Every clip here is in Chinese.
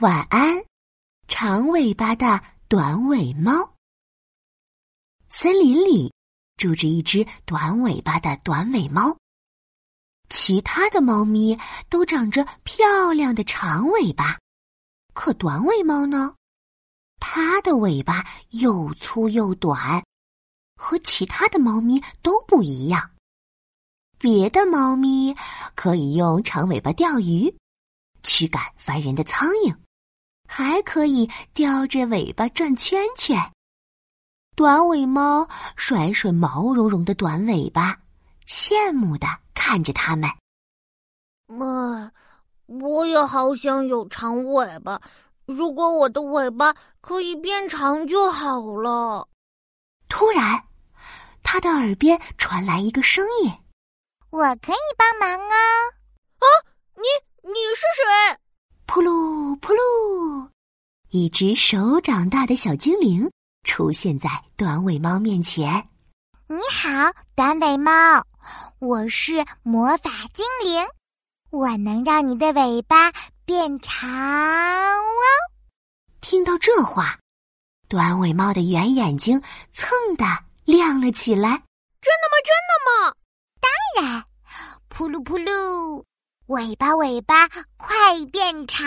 晚安，长尾巴的短尾猫。森林里住着一只短尾巴的短尾猫。其他的猫咪都长着漂亮的长尾巴，可短尾猫呢？它的尾巴又粗又短，和其他的猫咪都不一样。别的猫咪可以用长尾巴钓鱼，驱赶烦人的苍蝇。还可以叼着尾巴转圈圈。短尾猫甩甩毛茸茸的短尾巴，羡慕的看着它们。哎，我也好想有长尾巴。如果我的尾巴可以变长就好了。突然，他的耳边传来一个声音：“我可以帮忙啊！”啊，你你是谁？一只手掌大的小精灵出现在短尾猫面前。你好，短尾猫，我是魔法精灵，我能让你的尾巴变长哦。听到这话，短尾猫的圆眼睛蹭的亮了起来。真的吗？真的吗？当然，扑噜扑噜。尾巴，尾巴，快变长！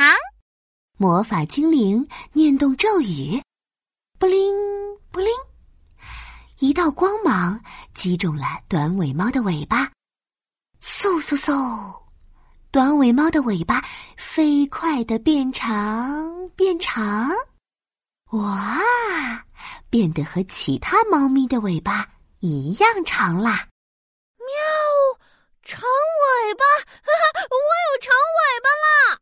魔法精灵念动咒语，布灵布灵，一道光芒击中了短尾猫的尾巴，嗖嗖嗖，短尾猫的尾巴飞快的变长变长，哇，变得和其他猫咪的尾巴一样长啦！喵长尾巴，哈 哈我有长尾巴啦！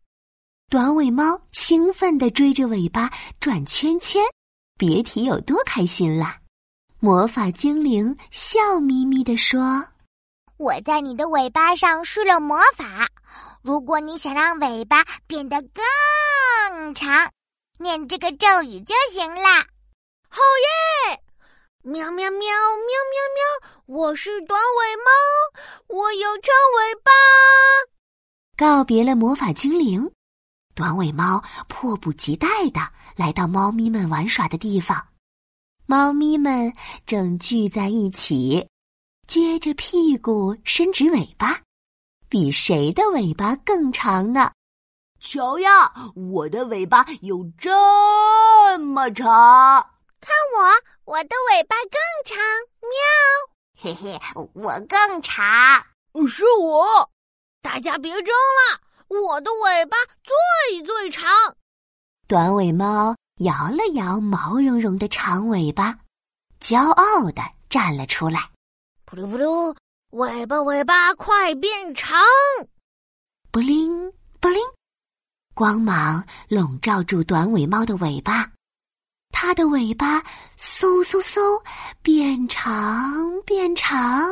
短尾猫兴奋地追着尾巴转圈圈，别提有多开心了。魔法精灵笑眯眯地说：“我在你的尾巴上施了魔法，如果你想让尾巴变得更长，念这个咒语就行了。”好耶！喵喵喵喵喵喵！我是短尾猫，我有长尾巴。告别了魔法精灵，短尾猫迫不及待的来到猫咪们玩耍的地方。猫咪们正聚在一起，撅着屁股，伸直尾巴，比谁的尾巴更长呢？瞧呀，我的尾巴有这么长。看我，我的尾巴更长，喵！嘿嘿，我更长，是我。大家别争了，我的尾巴最最长。短尾猫摇了摇毛茸茸的长尾巴，骄傲的站了出来。扑噜扑噜，尾巴尾巴快变长！布灵布灵，光芒笼罩住短尾猫的尾巴。它的尾巴嗖嗖嗖变长变长，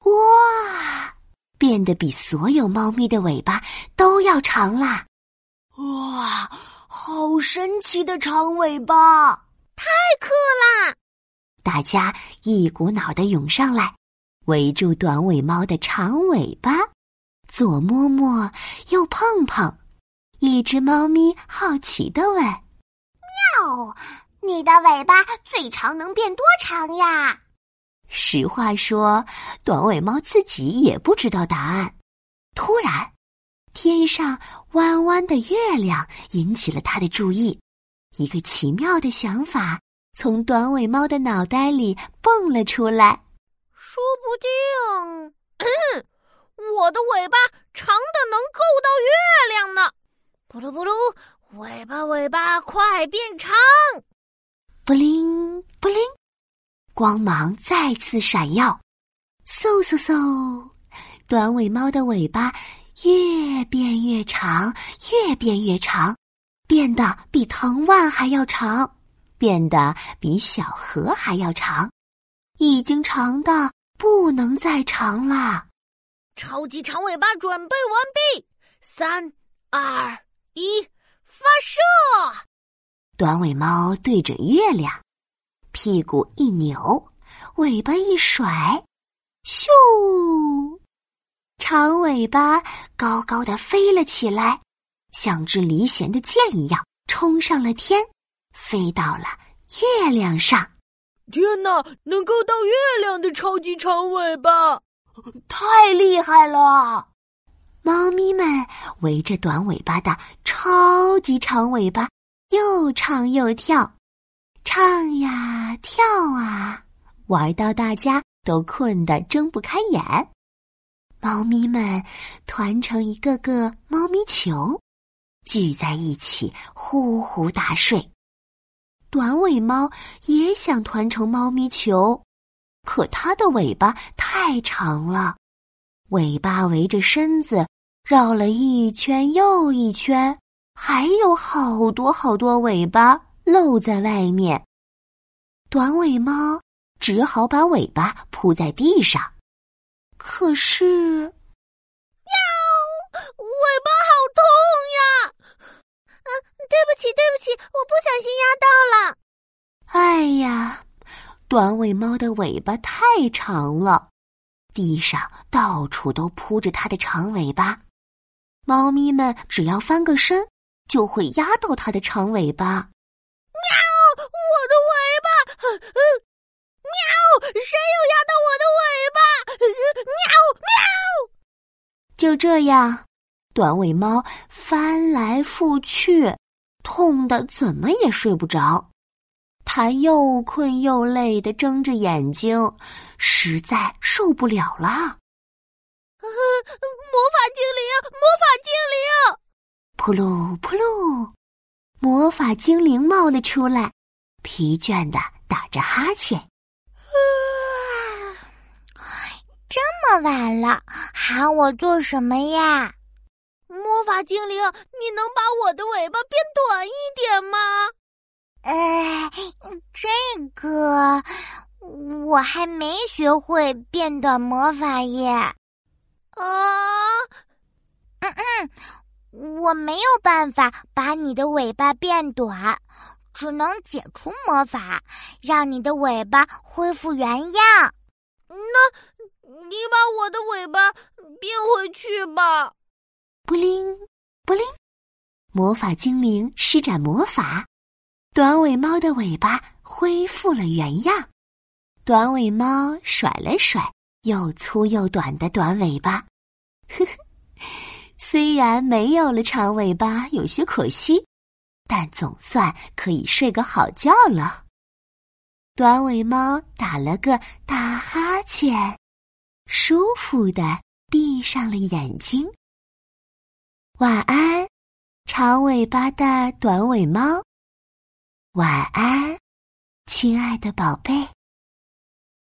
哇，变得比所有猫咪的尾巴都要长啦！哇，好神奇的长尾巴，太酷啦！大家一股脑的涌上来，围住短尾猫的长尾巴，左摸摸，右碰碰。一只猫咪好奇的问。喵，你的尾巴最长能变多长呀？实话说，短尾猫自己也不知道答案。突然，天上弯弯的月亮引起了他的注意，一个奇妙的想法从短尾猫的脑袋里蹦了出来。说不定，我的尾巴长的能够到月亮呢！扑噜扑噜。尾巴，尾巴，快变长！布灵布灵，光芒再次闪耀。嗖嗖嗖，短尾猫的尾巴越变越长，越变越长，变得比藤蔓还要长，变得比小河还要长，已经长的不能再长了。超级长尾巴准备完毕，三二一。发射！短尾猫对准月亮，屁股一扭，尾巴一甩，咻！长尾巴高高的飞了起来，像只离弦的箭一样冲上了天，飞到了月亮上。天哪，能够到月亮的超级长尾巴，太厉害了！猫咪们围着短尾巴的超级长尾巴，又唱又跳，唱呀玩到大家都困得睁不开眼。猫咪们团成一个个猫咪球，聚在一起呼呼大睡。短尾猫也想团成猫咪球，可它的尾巴太长了。尾巴围着身子绕了一圈又一圈，还有好多好多尾巴露在外面。短尾猫只好把尾巴铺在地上，可是，喵！尾巴好痛呀！啊，对不起，对不起，我不小心压到了。哎呀，短尾猫的尾巴太长了。地上到处都铺着它的长尾巴，猫咪们只要翻个身，就会压到它的长尾巴。喵！我的尾巴！喵！谁又压到我的尾巴？喵！喵！就这样，短尾猫翻来覆去，痛得怎么也睡不着。它又困又累的睁着眼睛，实在受不了了。魔法精灵，魔法精灵！扑噜扑噜，魔法精灵冒了出来，疲倦的打着哈欠。这么晚了，喊我做什么呀？魔法精灵，你能把我的尾巴变短一点吗？呃，这个我还没学会变短魔法耶。啊，嗯嗯，我没有办法把你的尾巴变短，只能解除魔法，让你的尾巴恢复原样。那，你把我的尾巴变回去吧。布灵布灵，魔法精灵施展魔法。短尾猫的尾巴恢复了原样，短尾猫甩了甩又粗又短的短尾巴，呵呵，虽然没有了长尾巴，有些可惜，但总算可以睡个好觉了。短尾猫打了个大哈欠，舒服的闭上了眼睛。晚安，长尾巴的短尾猫。晚安，亲爱的宝贝。